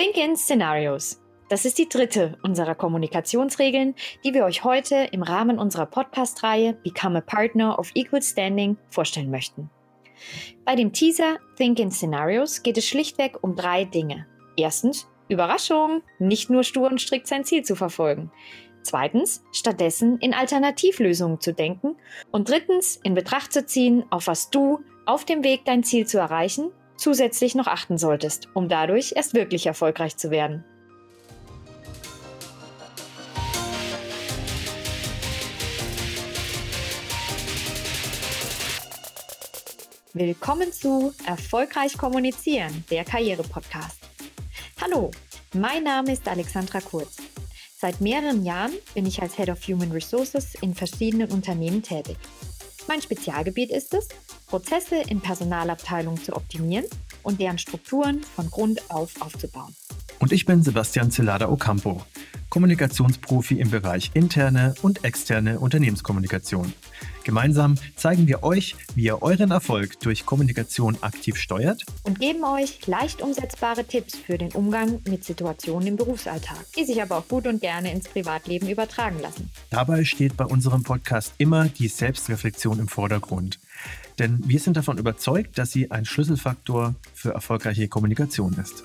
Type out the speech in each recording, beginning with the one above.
Think in Scenarios. Das ist die dritte unserer Kommunikationsregeln, die wir euch heute im Rahmen unserer Podcast-Reihe Become a Partner of Equal Standing vorstellen möchten. Bei dem Teaser Think in Scenarios geht es schlichtweg um drei Dinge. Erstens, Überraschung, nicht nur stur und strikt sein Ziel zu verfolgen. Zweitens, stattdessen in Alternativlösungen zu denken. Und drittens, in Betracht zu ziehen, auf was du auf dem Weg, dein Ziel zu erreichen, zusätzlich noch achten solltest, um dadurch erst wirklich erfolgreich zu werden. Willkommen zu Erfolgreich kommunizieren, der Karriere-Podcast. Hallo, mein Name ist Alexandra Kurz. Seit mehreren Jahren bin ich als Head of Human Resources in verschiedenen Unternehmen tätig. Mein Spezialgebiet ist es, Prozesse in Personalabteilungen zu optimieren und deren Strukturen von Grund auf aufzubauen. Und ich bin Sebastian Celada Ocampo, Kommunikationsprofi im Bereich interne und externe Unternehmenskommunikation. Gemeinsam zeigen wir euch, wie ihr euren Erfolg durch Kommunikation aktiv steuert und geben euch leicht umsetzbare Tipps für den Umgang mit Situationen im Berufsalltag, die sich aber auch gut und gerne ins Privatleben übertragen lassen. Dabei steht bei unserem Podcast immer die Selbstreflexion im Vordergrund. Denn wir sind davon überzeugt, dass sie ein Schlüsselfaktor für erfolgreiche Kommunikation ist.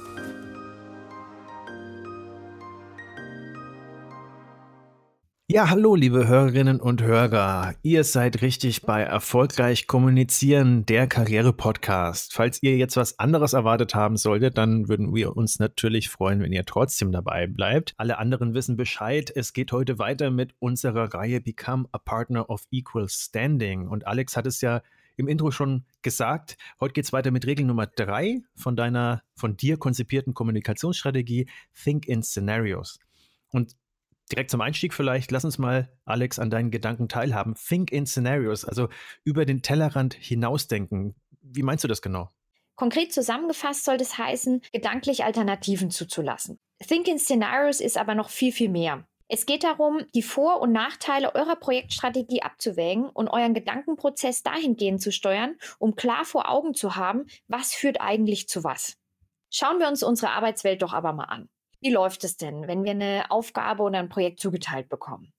Ja, hallo, liebe Hörerinnen und Hörer. Ihr seid richtig bei Erfolgreich Kommunizieren, der Karriere-Podcast. Falls ihr jetzt was anderes erwartet haben solltet, dann würden wir uns natürlich freuen, wenn ihr trotzdem dabei bleibt. Alle anderen wissen Bescheid. Es geht heute weiter mit unserer Reihe Become a Partner of Equal Standing. Und Alex hat es ja im Intro schon gesagt. Heute geht es weiter mit Regel Nummer drei von deiner, von dir konzipierten Kommunikationsstrategie Think in Scenarios. Und direkt zum Einstieg vielleicht, lass uns mal, Alex, an deinen Gedanken teilhaben. Think in Scenarios, also über den Tellerrand hinausdenken. Wie meinst du das genau? Konkret zusammengefasst soll das heißen, gedanklich Alternativen zuzulassen. Think in Scenarios ist aber noch viel, viel mehr. Es geht darum, die Vor- und Nachteile eurer Projektstrategie abzuwägen und euren Gedankenprozess dahingehend zu steuern, um klar vor Augen zu haben, was führt eigentlich zu was. Schauen wir uns unsere Arbeitswelt doch aber mal an. Wie läuft es denn, wenn wir eine Aufgabe oder ein Projekt zugeteilt bekommen?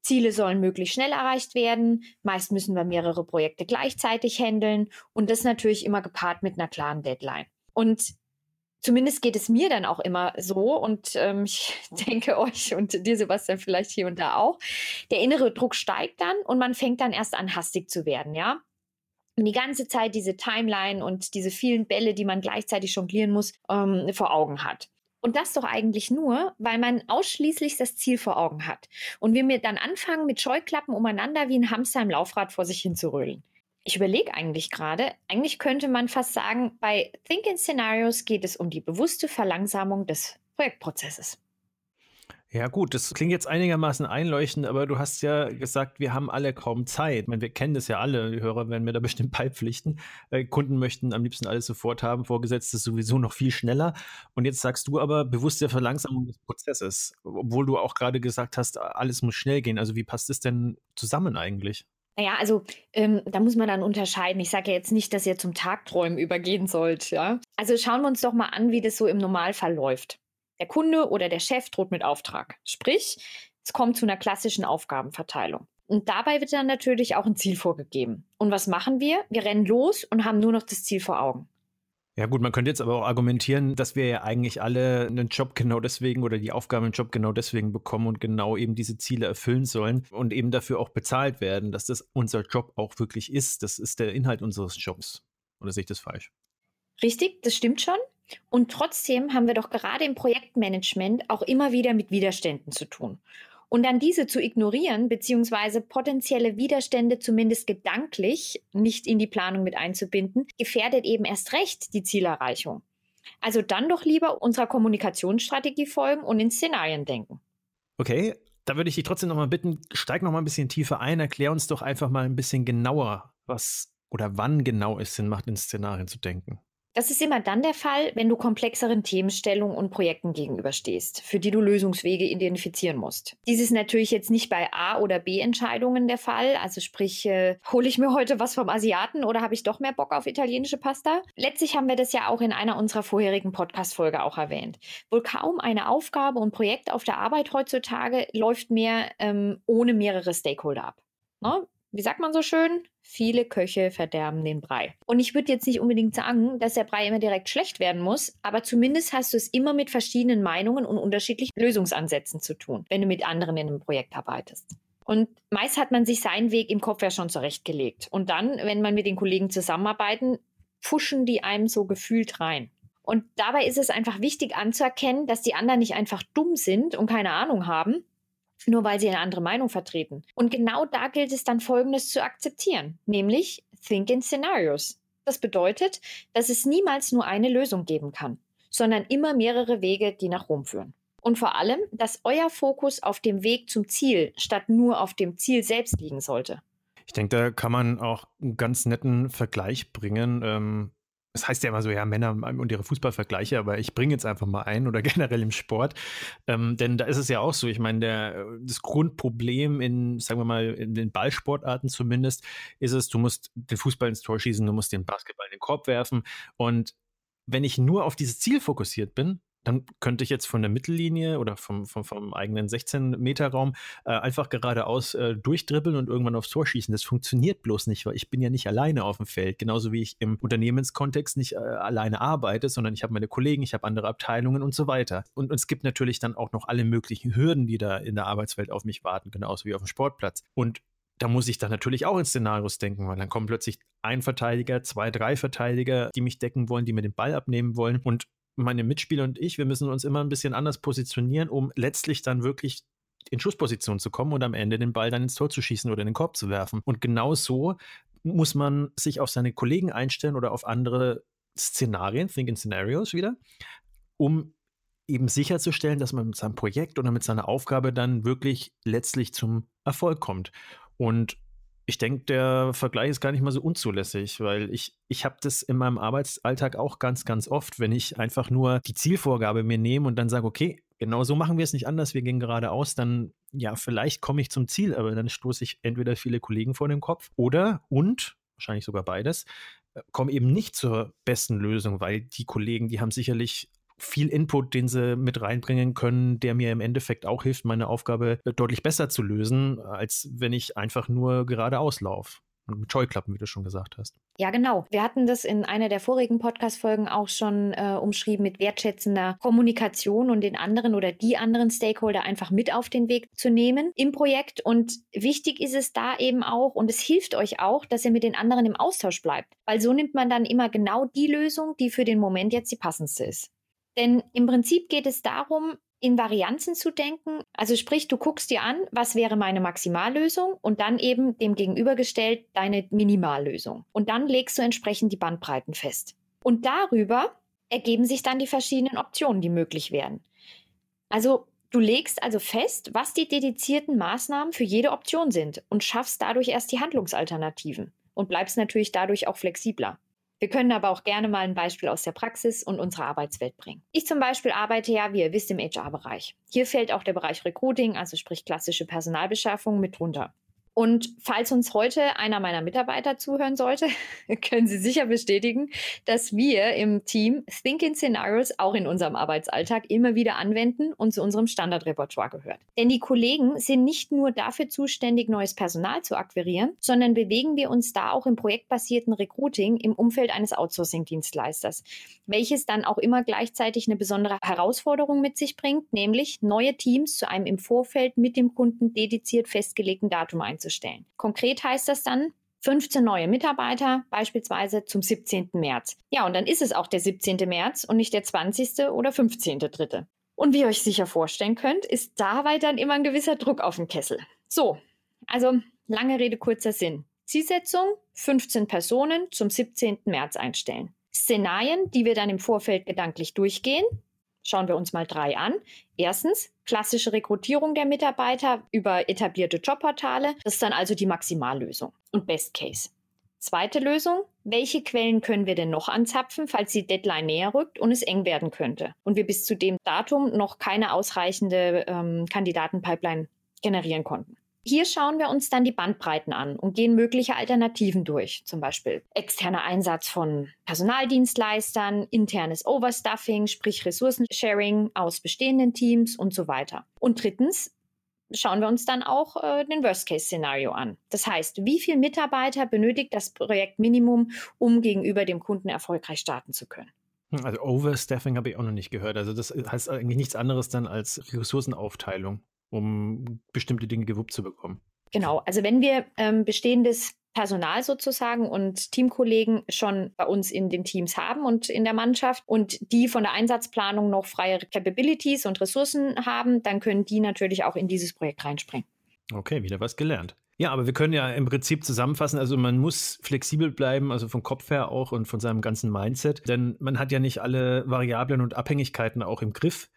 Ziele sollen möglichst schnell erreicht werden. Meist müssen wir mehrere Projekte gleichzeitig handeln und das natürlich immer gepaart mit einer klaren Deadline. Und zumindest geht es mir dann auch immer so und ähm, ich denke euch und dir, Sebastian, vielleicht hier und da auch. Der innere Druck steigt dann und man fängt dann erst an, hastig zu werden, ja. Und die ganze Zeit diese Timeline und diese vielen Bälle, die man gleichzeitig jonglieren muss, ähm, vor Augen hat. Und das doch eigentlich nur, weil man ausschließlich das Ziel vor Augen hat. Und wir mir dann anfangen, mit Scheuklappen umeinander wie ein Hamster im Laufrad vor sich hin zu rödeln. Ich überlege eigentlich gerade, eigentlich könnte man fast sagen, bei Think in Scenarios geht es um die bewusste Verlangsamung des Projektprozesses. Ja, gut, das klingt jetzt einigermaßen einleuchtend, aber du hast ja gesagt, wir haben alle kaum Zeit. Ich meine, wir kennen das ja alle, die Hörer werden mir da bestimmt beipflichten. Äh, Kunden möchten am liebsten alles sofort haben, Vorgesetzte sowieso noch viel schneller. Und jetzt sagst du aber bewusste Verlangsamung des Prozesses, obwohl du auch gerade gesagt hast, alles muss schnell gehen. Also wie passt das denn zusammen eigentlich? Naja, also ähm, da muss man dann unterscheiden. Ich sage ja jetzt nicht, dass ihr zum Tagträumen übergehen sollt, ja. Also schauen wir uns doch mal an, wie das so im Normalfall läuft. Der Kunde oder der Chef droht mit Auftrag. Sprich, es kommt zu einer klassischen Aufgabenverteilung. Und dabei wird dann natürlich auch ein Ziel vorgegeben. Und was machen wir? Wir rennen los und haben nur noch das Ziel vor Augen. Ja gut, man könnte jetzt aber auch argumentieren, dass wir ja eigentlich alle einen Job genau deswegen oder die Aufgaben im Job genau deswegen bekommen und genau eben diese Ziele erfüllen sollen und eben dafür auch bezahlt werden, dass das unser Job auch wirklich ist. Das ist der Inhalt unseres Jobs. Oder sehe ich das falsch? Richtig, das stimmt schon. Und trotzdem haben wir doch gerade im Projektmanagement auch immer wieder mit Widerständen zu tun. Und dann diese zu ignorieren, beziehungsweise potenzielle Widerstände zumindest gedanklich nicht in die Planung mit einzubinden, gefährdet eben erst recht die Zielerreichung. Also dann doch lieber unserer Kommunikationsstrategie folgen und in Szenarien denken. Okay, da würde ich dich trotzdem nochmal bitten, steig nochmal ein bisschen tiefer ein, erklär uns doch einfach mal ein bisschen genauer, was oder wann genau es Sinn macht, in Szenarien zu denken. Das ist immer dann der Fall, wenn du komplexeren Themenstellungen und Projekten gegenüberstehst, für die du Lösungswege identifizieren musst. Dies ist natürlich jetzt nicht bei A- oder B-Entscheidungen der Fall. Also sprich, äh, hole ich mir heute was vom Asiaten oder habe ich doch mehr Bock auf italienische Pasta? Letztlich haben wir das ja auch in einer unserer vorherigen Podcast-Folge auch erwähnt. Wohl kaum eine Aufgabe und Projekt auf der Arbeit heutzutage läuft mehr ähm, ohne mehrere Stakeholder ab. Ne? Wie sagt man so schön? Viele Köche verderben den Brei. Und ich würde jetzt nicht unbedingt sagen, dass der Brei immer direkt schlecht werden muss, aber zumindest hast du es immer mit verschiedenen Meinungen und unterschiedlichen Lösungsansätzen zu tun, wenn du mit anderen in einem Projekt arbeitest. Und meist hat man sich seinen Weg im Kopf ja schon zurechtgelegt. Und dann, wenn man mit den Kollegen zusammenarbeiten, pfuschen die einem so gefühlt rein. Und dabei ist es einfach wichtig anzuerkennen, dass die anderen nicht einfach dumm sind und keine Ahnung haben, nur weil sie eine andere Meinung vertreten. Und genau da gilt es dann Folgendes zu akzeptieren, nämlich Think in Scenarios. Das bedeutet, dass es niemals nur eine Lösung geben kann, sondern immer mehrere Wege, die nach Rom führen. Und vor allem, dass euer Fokus auf dem Weg zum Ziel statt nur auf dem Ziel selbst liegen sollte. Ich denke, da kann man auch einen ganz netten Vergleich bringen. Ähm, es heißt ja immer so, ja, Männer und ihre Fußballvergleiche, aber ich bringe jetzt einfach mal ein oder generell im Sport. Ähm, denn da ist es ja auch so, ich meine, der, das Grundproblem in, sagen wir mal, in den Ballsportarten zumindest, ist es, du musst den Fußball ins Tor schießen, du musst den Basketball in den Korb werfen. Und wenn ich nur auf dieses Ziel fokussiert bin, dann könnte ich jetzt von der Mittellinie oder vom, vom, vom eigenen 16-Meter-Raum äh, einfach geradeaus äh, durchdribbeln und irgendwann aufs Tor schießen. Das funktioniert bloß nicht, weil ich bin ja nicht alleine auf dem Feld. Genauso wie ich im Unternehmenskontext nicht äh, alleine arbeite, sondern ich habe meine Kollegen, ich habe andere Abteilungen und so weiter. Und, und es gibt natürlich dann auch noch alle möglichen Hürden, die da in der Arbeitswelt auf mich warten, genauso wie auf dem Sportplatz. Und da muss ich dann natürlich auch in Szenarios denken, weil dann kommen plötzlich ein Verteidiger, zwei, drei Verteidiger, die mich decken wollen, die mir den Ball abnehmen wollen. Und meine Mitspieler und ich, wir müssen uns immer ein bisschen anders positionieren, um letztlich dann wirklich in Schussposition zu kommen und am Ende den Ball dann ins Tor zu schießen oder in den Korb zu werfen. Und genau so muss man sich auf seine Kollegen einstellen oder auf andere Szenarien, Think in Scenarios wieder, um eben sicherzustellen, dass man mit seinem Projekt oder mit seiner Aufgabe dann wirklich letztlich zum Erfolg kommt. Und ich denke, der Vergleich ist gar nicht mal so unzulässig, weil ich, ich habe das in meinem Arbeitsalltag auch ganz, ganz oft, wenn ich einfach nur die Zielvorgabe mir nehme und dann sage, okay, genau so machen wir es nicht anders, wir gehen geradeaus, dann ja, vielleicht komme ich zum Ziel, aber dann stoße ich entweder viele Kollegen vor den Kopf oder und, wahrscheinlich sogar beides, äh, komme eben nicht zur besten Lösung, weil die Kollegen, die haben sicherlich viel Input, den sie mit reinbringen können, der mir im Endeffekt auch hilft, meine Aufgabe deutlich besser zu lösen, als wenn ich einfach nur geradeaus laufe. Und mit Scheuklappen, wie du schon gesagt hast. Ja, genau. Wir hatten das in einer der vorigen Podcast-Folgen auch schon äh, umschrieben mit wertschätzender Kommunikation und den anderen oder die anderen Stakeholder einfach mit auf den Weg zu nehmen im Projekt. Und wichtig ist es da eben auch, und es hilft euch auch, dass ihr mit den anderen im Austausch bleibt. Weil so nimmt man dann immer genau die Lösung, die für den Moment jetzt die passendste ist. Denn im Prinzip geht es darum, in Varianzen zu denken. Also sprich, du guckst dir an, was wäre meine Maximallösung und dann eben dem gegenübergestellt deine Minimallösung. Und dann legst du entsprechend die Bandbreiten fest. Und darüber ergeben sich dann die verschiedenen Optionen, die möglich wären. Also du legst also fest, was die dedizierten Maßnahmen für jede Option sind und schaffst dadurch erst die Handlungsalternativen und bleibst natürlich dadurch auch flexibler. Wir können aber auch gerne mal ein Beispiel aus der Praxis und unserer Arbeitswelt bringen. Ich zum Beispiel arbeite ja, wie ihr wisst, im HR-Bereich. Hier fällt auch der Bereich Recruiting, also sprich klassische Personalbeschaffung, mit drunter. Und falls uns heute einer meiner Mitarbeiter zuhören sollte, können Sie sicher bestätigen, dass wir im Team Thinking Scenarios auch in unserem Arbeitsalltag immer wieder anwenden und zu unserem Standardrepertoire gehört. Denn die Kollegen sind nicht nur dafür zuständig, neues Personal zu akquirieren, sondern bewegen wir uns da auch im projektbasierten Recruiting im Umfeld eines Outsourcing-Dienstleisters, welches dann auch immer gleichzeitig eine besondere Herausforderung mit sich bringt, nämlich neue Teams zu einem im Vorfeld mit dem Kunden dediziert festgelegten Datum einzustellen einzustellen. Konkret heißt das dann, 15 neue Mitarbeiter, beispielsweise zum 17. März. Ja, und dann ist es auch der 17. März und nicht der 20. oder 15.3. Und wie ihr euch sicher vorstellen könnt, ist dabei dann immer ein gewisser Druck auf dem Kessel. So, also lange Rede, kurzer Sinn. Zielsetzung, 15 Personen zum 17. März einstellen. Szenarien, die wir dann im Vorfeld gedanklich durchgehen, Schauen wir uns mal drei an. Erstens, klassische Rekrutierung der Mitarbeiter über etablierte Jobportale. Das ist dann also die Maximallösung und Best Case. Zweite Lösung, welche Quellen können wir denn noch anzapfen, falls die Deadline näher rückt und es eng werden könnte und wir bis zu dem Datum noch keine ausreichende ähm, Kandidatenpipeline generieren konnten. Hier schauen wir uns dann die Bandbreiten an und gehen mögliche Alternativen durch, zum Beispiel externer Einsatz von Personaldienstleistern, internes Overstuffing, sprich Ressourcensharing aus bestehenden Teams und so weiter. Und drittens schauen wir uns dann auch äh, den Worst-Case-Szenario an. Das heißt, wie viele Mitarbeiter benötigt das Projekt Minimum, um gegenüber dem Kunden erfolgreich starten zu können? Hm, also Overstaffing habe ich auch noch nicht gehört. Also das heißt eigentlich nichts anderes dann als Ressourcenaufteilung um bestimmte Dinge gewuppt zu bekommen. Genau, also wenn wir ähm, bestehendes Personal sozusagen und Teamkollegen schon bei uns in den Teams haben und in der Mannschaft und die von der Einsatzplanung noch freie Capabilities und Ressourcen haben, dann können die natürlich auch in dieses Projekt reinspringen. Okay, wieder was gelernt. Ja, aber wir können ja im Prinzip zusammenfassen, also man muss flexibel bleiben, also vom Kopf her auch und von seinem ganzen Mindset, denn man hat ja nicht alle Variablen und Abhängigkeiten auch im Griff.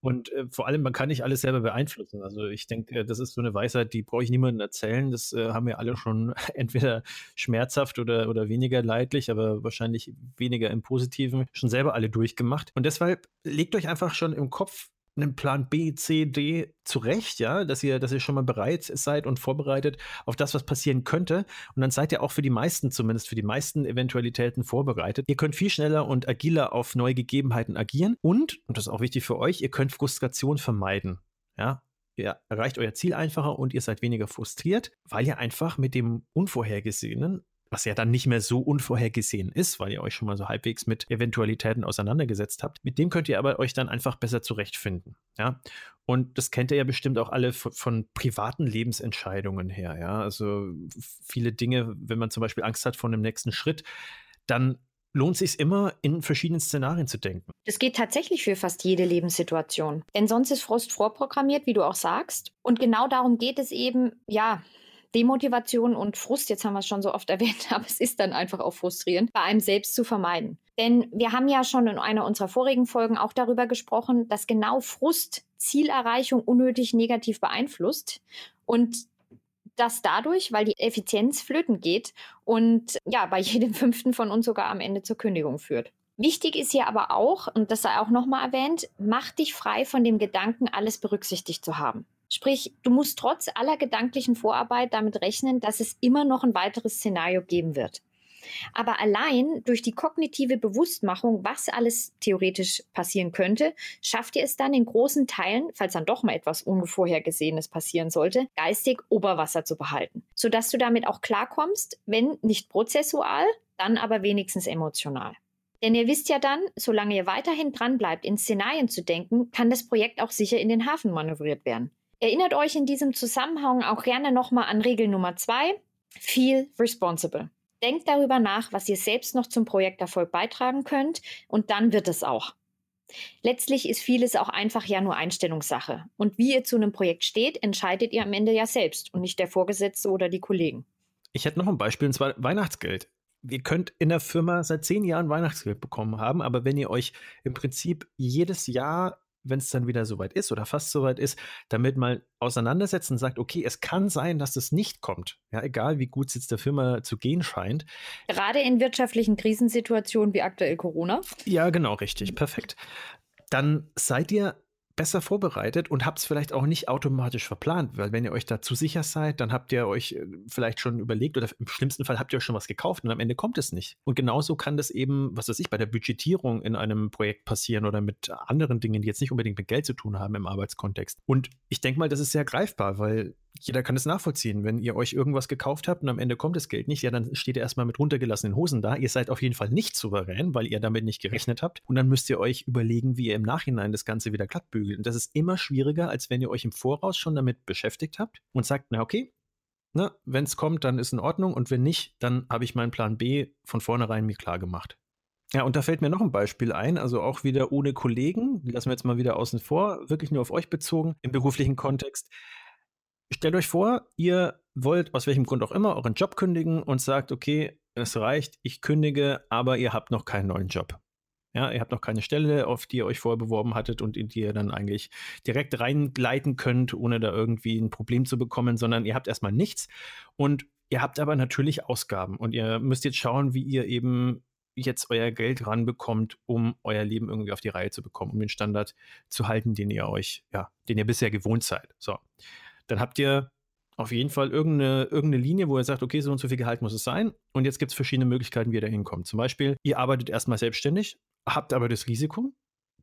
Und äh, vor allem, man kann nicht alles selber beeinflussen. Also ich denke, das ist so eine Weisheit, die brauche ich niemandem erzählen. Das äh, haben wir alle schon entweder schmerzhaft oder, oder weniger leidlich, aber wahrscheinlich weniger im Positiven schon selber alle durchgemacht. Und deshalb legt euch einfach schon im Kopf einen Plan B, C, D zurecht, ja, dass ihr, dass ihr schon mal bereit seid und vorbereitet auf das, was passieren könnte. Und dann seid ihr auch für die meisten, zumindest für die meisten Eventualitäten vorbereitet. Ihr könnt viel schneller und agiler auf neue Gegebenheiten agieren und, und das ist auch wichtig für euch, ihr könnt Frustration vermeiden. Ja, ihr erreicht euer Ziel einfacher und ihr seid weniger frustriert, weil ihr einfach mit dem Unvorhergesehenen was ja dann nicht mehr so unvorhergesehen ist, weil ihr euch schon mal so halbwegs mit Eventualitäten auseinandergesetzt habt. Mit dem könnt ihr aber euch dann einfach besser zurechtfinden. Ja. Und das kennt ihr ja bestimmt auch alle von, von privaten Lebensentscheidungen her. Ja. Also viele Dinge, wenn man zum Beispiel Angst hat vor einem nächsten Schritt, dann lohnt sich immer, in verschiedenen Szenarien zu denken. Das geht tatsächlich für fast jede Lebenssituation. Denn sonst ist Frust vorprogrammiert, wie du auch sagst. Und genau darum geht es eben, ja, Demotivation und Frust, jetzt haben wir es schon so oft erwähnt, aber es ist dann einfach auch frustrierend, bei einem selbst zu vermeiden. Denn wir haben ja schon in einer unserer vorigen Folgen auch darüber gesprochen, dass genau Frust Zielerreichung unnötig negativ beeinflusst und das dadurch, weil die Effizienz flöten geht und ja, bei jedem fünften von uns sogar am Ende zur Kündigung führt. Wichtig ist hier aber auch, und das sei auch nochmal erwähnt, mach dich frei von dem Gedanken, alles berücksichtigt zu haben. Sprich, du musst trotz aller gedanklichen Vorarbeit damit rechnen, dass es immer noch ein weiteres Szenario geben wird. Aber allein durch die kognitive Bewusstmachung, was alles theoretisch passieren könnte, schafft ihr es dann in großen Teilen, falls dann doch mal etwas Unvorhergesehenes passieren sollte, geistig Oberwasser zu behalten, sodass du damit auch klarkommst, wenn nicht prozessual, dann aber wenigstens emotional. Denn ihr wisst ja dann, solange ihr weiterhin dran bleibt, in Szenarien zu denken, kann das Projekt auch sicher in den Hafen manövriert werden. Erinnert euch in diesem Zusammenhang auch gerne nochmal an Regel Nummer zwei. Feel responsible. Denkt darüber nach, was ihr selbst noch zum Projekterfolg beitragen könnt und dann wird es auch. Letztlich ist vieles auch einfach ja nur Einstellungssache. Und wie ihr zu einem Projekt steht, entscheidet ihr am Ende ja selbst und nicht der Vorgesetzte oder die Kollegen. Ich hätte noch ein Beispiel, und zwar Weihnachtsgeld. Ihr könnt in der Firma seit zehn Jahren Weihnachtsgeld bekommen haben, aber wenn ihr euch im Prinzip jedes Jahr wenn es dann wieder soweit ist oder fast soweit ist, damit mal auseinandersetzen und sagt, okay, es kann sein, dass das nicht kommt. Ja, egal wie gut es jetzt der Firma zu gehen scheint. Gerade in wirtschaftlichen Krisensituationen wie aktuell Corona. Ja, genau, richtig, perfekt. Dann seid ihr besser vorbereitet und habt es vielleicht auch nicht automatisch verplant, weil wenn ihr euch da zu sicher seid, dann habt ihr euch äh, vielleicht schon überlegt oder im schlimmsten Fall habt ihr euch schon was gekauft und am Ende kommt es nicht. Und genauso kann das eben, was weiß ich, bei der Budgetierung in einem Projekt passieren oder mit anderen Dingen, die jetzt nicht unbedingt mit Geld zu tun haben im Arbeitskontext. Und ich denke mal, das ist sehr greifbar, weil jeder kann es nachvollziehen. Wenn ihr euch irgendwas gekauft habt und am Ende kommt das Geld nicht, ja, dann steht ihr erstmal mit runtergelassenen Hosen da. Ihr seid auf jeden Fall nicht souverän, weil ihr damit nicht gerechnet habt. Und dann müsst ihr euch überlegen, wie ihr im Nachhinein das Ganze wieder glatt bügelt. Und das ist immer schwieriger, als wenn ihr euch im Voraus schon damit beschäftigt habt und sagt, na okay, ne, wenn es kommt, dann ist in Ordnung. Und wenn nicht, dann habe ich meinen Plan B von vornherein mir klar gemacht. Ja, und da fällt mir noch ein Beispiel ein, also auch wieder ohne Kollegen, lassen wir jetzt mal wieder außen vor, wirklich nur auf euch bezogen im beruflichen Kontext. Stellt euch vor, ihr wollt aus welchem Grund auch immer euren Job kündigen und sagt, okay, es reicht, ich kündige, aber ihr habt noch keinen neuen Job. Ja, ihr habt noch keine Stelle, auf die ihr euch vorher beworben hattet und in die ihr dann eigentlich direkt reingleiten könnt, ohne da irgendwie ein Problem zu bekommen, sondern ihr habt erstmal nichts. Und Ihr habt aber natürlich Ausgaben und ihr müsst jetzt schauen, wie ihr eben jetzt euer Geld ranbekommt, um euer Leben irgendwie auf die Reihe zu bekommen, um den Standard zu halten, den ihr euch, ja, den ihr bisher gewohnt seid. So. Dann habt ihr auf jeden Fall irgendeine, irgendeine Linie, wo ihr sagt, okay, so und so viel Gehalt muss es sein. Und jetzt gibt es verschiedene Möglichkeiten, wie ihr da hinkommt. Zum Beispiel, ihr arbeitet erstmal selbstständig, habt aber das Risiko.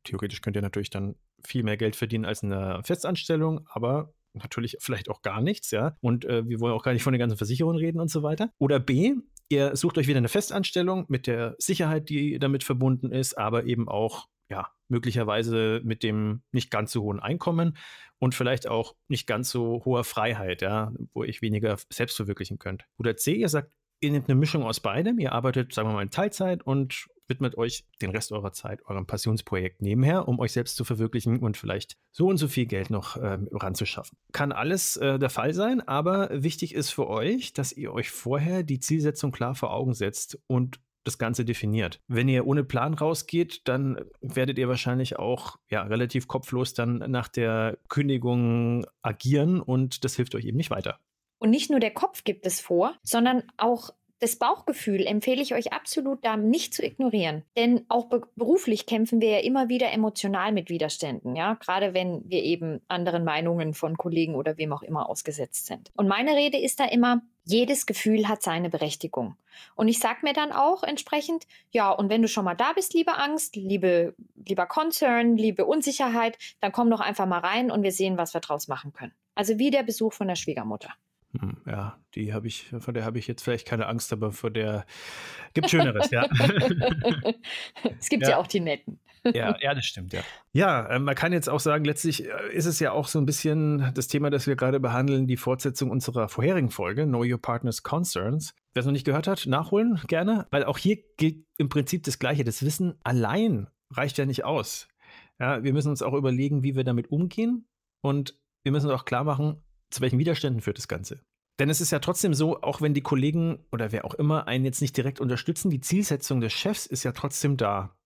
Theoretisch könnt ihr natürlich dann viel mehr Geld verdienen als in einer Festanstellung, aber natürlich vielleicht auch gar nichts, ja. Und äh, wir wollen auch gar nicht von den ganzen Versicherungen reden und so weiter. Oder B, ihr sucht euch wieder eine Festanstellung mit der Sicherheit, die damit verbunden ist, aber eben auch, ja, möglicherweise mit dem nicht ganz so hohen Einkommen und vielleicht auch nicht ganz so hoher Freiheit, ja, wo ich weniger selbst verwirklichen könnt. Oder C, ihr sagt, ihr nehmt eine Mischung aus beidem, ihr arbeitet, sagen wir mal, in Teilzeit und widmet euch den Rest eurer Zeit eurem Passionsprojekt nebenher, um euch selbst zu verwirklichen und vielleicht so und so viel Geld noch ähm, ranzuschaffen. Kann alles äh, der Fall sein, aber wichtig ist für euch, dass ihr euch vorher die Zielsetzung klar vor Augen setzt und das Ganze definiert. Wenn ihr ohne Plan rausgeht, dann werdet ihr wahrscheinlich auch ja, relativ kopflos dann nach der Kündigung agieren und das hilft euch eben nicht weiter. Und nicht nur der Kopf gibt es vor, sondern auch das Bauchgefühl empfehle ich euch absolut da nicht zu ignorieren. Denn auch be beruflich kämpfen wir ja immer wieder emotional mit Widerständen, ja, gerade wenn wir eben anderen Meinungen von Kollegen oder wem auch immer ausgesetzt sind. Und meine Rede ist da immer, jedes Gefühl hat seine Berechtigung. Und ich sage mir dann auch entsprechend, ja, und wenn du schon mal da bist, liebe Angst, liebe, lieber Concern, liebe Unsicherheit, dann komm doch einfach mal rein und wir sehen, was wir draus machen können. Also wie der Besuch von der Schwiegermutter. Hm, ja, die habe ich, von der habe ich jetzt vielleicht keine Angst, aber vor der gibt Schöneres, ja. es gibt ja. ja. auch die netten. Ja, ja, das stimmt, ja. Ja, äh, man kann jetzt auch sagen, letztlich äh, ist es ja auch so ein bisschen das Thema, das wir gerade behandeln, die Fortsetzung unserer vorherigen Folge, Know Your Partner's Concerns. Wer es noch nicht gehört hat, nachholen gerne, weil auch hier gilt im Prinzip das Gleiche. Das Wissen allein reicht ja nicht aus. Ja, wir müssen uns auch überlegen, wie wir damit umgehen und wir müssen uns auch klar machen, zu welchen Widerständen führt das Ganze? Denn es ist ja trotzdem so, auch wenn die Kollegen oder wer auch immer einen jetzt nicht direkt unterstützen, die Zielsetzung des Chefs ist ja trotzdem da.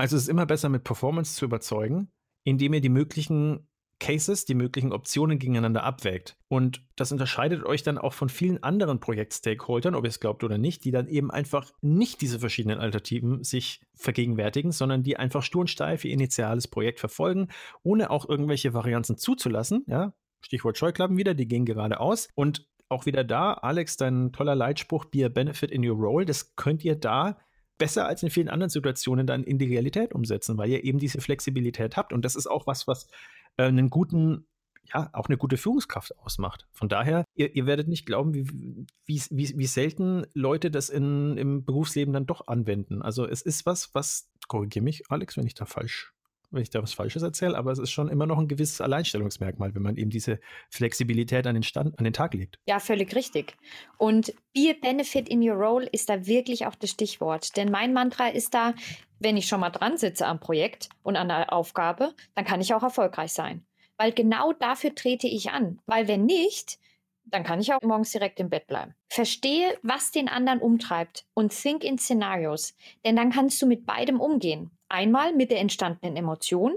Also es ist immer besser, mit Performance zu überzeugen, indem ihr die möglichen Cases, die möglichen Optionen gegeneinander abwägt. Und das unterscheidet euch dann auch von vielen anderen Projektstakeholdern, ob ihr es glaubt oder nicht, die dann eben einfach nicht diese verschiedenen Alternativen sich vergegenwärtigen, sondern die einfach stursteif ihr initiales Projekt verfolgen, ohne auch irgendwelche Varianten zuzulassen. Ja, Stichwort Scheuklappen wieder, die gehen geradeaus. Und auch wieder da, Alex, dein toller Leitspruch, be a benefit in your role, das könnt ihr da besser als in vielen anderen Situationen dann in die Realität umsetzen, weil ihr eben diese Flexibilität habt. Und das ist auch was, was äh, einen guten, ja, auch eine gute Führungskraft ausmacht. Von daher, ihr, ihr werdet nicht glauben, wie, wie, wie, wie selten Leute das in, im Berufsleben dann doch anwenden. Also es ist was, was, korrigiere mich, Alex, wenn ich da falsch wenn ich da was Falsches erzähle, aber es ist schon immer noch ein gewisses Alleinstellungsmerkmal, wenn man eben diese Flexibilität an den, Stand, an den Tag legt. Ja, völlig richtig. Und be a benefit in your role ist da wirklich auch das Stichwort. Denn mein Mantra ist da, wenn ich schon mal dran sitze am Projekt und an der Aufgabe, dann kann ich auch erfolgreich sein. Weil genau dafür trete ich an. Weil wenn nicht, dann kann ich auch morgens direkt im Bett bleiben. Verstehe, was den anderen umtreibt und think in Szenarios, denn dann kannst du mit beidem umgehen. Einmal mit der entstandenen Emotion,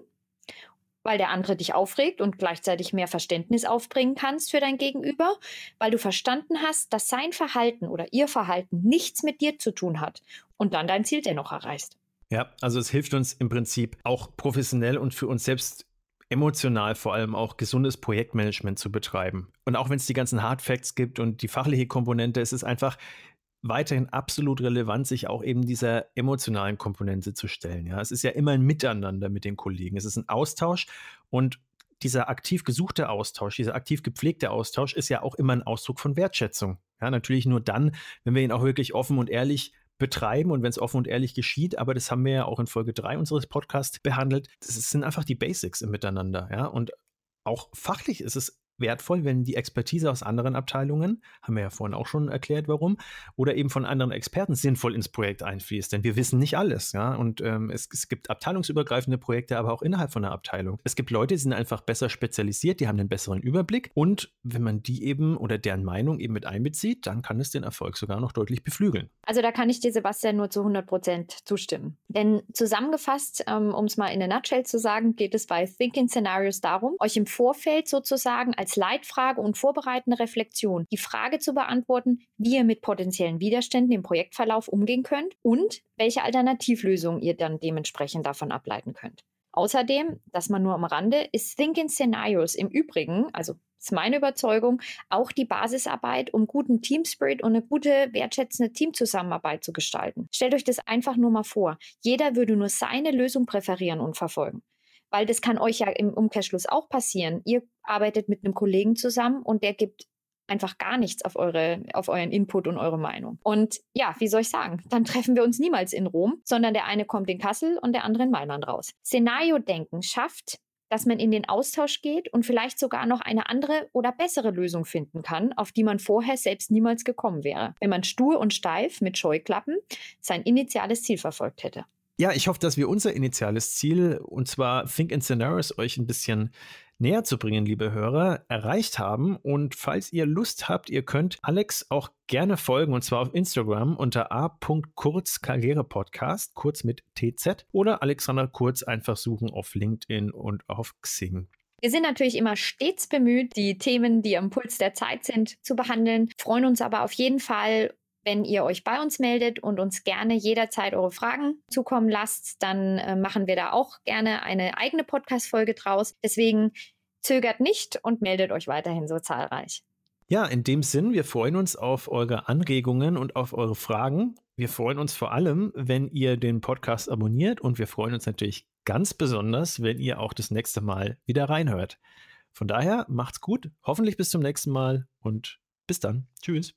weil der andere dich aufregt und gleichzeitig mehr Verständnis aufbringen kannst für dein Gegenüber, weil du verstanden hast, dass sein Verhalten oder ihr Verhalten nichts mit dir zu tun hat und dann dein Ziel dennoch erreichst. Ja, also es hilft uns im Prinzip auch professionell und für uns selbst emotional vor allem auch gesundes Projektmanagement zu betreiben. Und auch wenn es die ganzen Hard Facts gibt und die fachliche Komponente, es ist einfach weiterhin absolut relevant, sich auch eben dieser emotionalen Komponente zu stellen. Ja, es ist ja immer ein Miteinander mit den Kollegen. Es ist ein Austausch und dieser aktiv gesuchte Austausch, dieser aktiv gepflegte Austausch ist ja auch immer ein Ausdruck von Wertschätzung. Ja, natürlich nur dann, wenn wir ihn auch wirklich offen und ehrlich betreiben und wenn es offen und ehrlich geschieht, aber das haben wir ja auch in Folge 3 unseres Podcasts behandelt. Das sind einfach die Basics im Miteinander, ja, und auch fachlich ist es wertvoll, wenn die Expertise aus anderen Abteilungen, haben wir ja vorhin auch schon erklärt, warum, oder eben von anderen Experten sinnvoll ins Projekt einfließt. Denn wir wissen nicht alles, ja. Und ähm, es, es, gibt abteilungsübergreifende Projekte, aber auch innerhalb von einer Abteilung. Es gibt Leute, die sind einfach besser spezialisiert, die haben einen besseren Überblick. Und wenn man die eben oder deren Meinung eben mit einbezieht, dann kann es den Erfolg sogar noch deutlich beflügeln. Also da kann ich dir, Sebastian, nur zu 100 Prozent zustimmen. Denn zusammengefasst, ähm, um es mal in der Nutshell zu sagen, geht es bei Thinking Scenarios darum, euch im Vorfeld sozusagen als als Leitfrage und vorbereitende Reflexion die Frage zu beantworten, wie ihr mit potenziellen Widerständen im Projektverlauf umgehen könnt und welche Alternativlösungen ihr dann dementsprechend davon ableiten könnt. Außerdem, dass man nur am Rande, ist Thinking Scenarios im Übrigen, also ist meine Überzeugung, auch die Basisarbeit, um guten Teamspirit und eine gute, wertschätzende Teamzusammenarbeit zu gestalten. Stellt euch das einfach nur mal vor. Jeder würde nur seine Lösung präferieren und verfolgen. Weil das kann euch ja im Umkehrschluss auch passieren. Ihr arbeitet mit einem Kollegen zusammen und der gibt einfach gar nichts auf, eure, auf euren Input und eure Meinung. Und ja, wie soll ich sagen, dann treffen wir uns niemals in Rom, sondern der eine kommt in Kassel und der andere in Mailand raus. Szenario-Denken schafft dass man in den Austausch geht und vielleicht sogar noch eine andere oder bessere Lösung finden kann, auf die man vorher selbst niemals gekommen wäre, wenn man stur und steif mit Scheuklappen sein initiales Ziel verfolgt hätte. Ja, ich hoffe, dass wir unser initiales Ziel, und zwar Think in Scenarios, euch ein bisschen näher zu bringen, liebe Hörer, erreicht haben. Und falls ihr Lust habt, ihr könnt Alex auch gerne folgen und zwar auf Instagram unter a.kurz Karrierepodcast, kurz mit TZ oder Alexander Kurz einfach suchen auf LinkedIn und auf Xing. Wir sind natürlich immer stets bemüht, die Themen, die am Puls der Zeit sind, zu behandeln, freuen uns aber auf jeden Fall wenn ihr euch bei uns meldet und uns gerne jederzeit eure Fragen zukommen lasst, dann äh, machen wir da auch gerne eine eigene Podcast-Folge draus. Deswegen zögert nicht und meldet euch weiterhin so zahlreich. Ja, in dem Sinn, wir freuen uns auf eure Anregungen und auf eure Fragen. Wir freuen uns vor allem, wenn ihr den Podcast abonniert und wir freuen uns natürlich ganz besonders, wenn ihr auch das nächste Mal wieder reinhört. Von daher macht's gut, hoffentlich bis zum nächsten Mal und bis dann. Tschüss.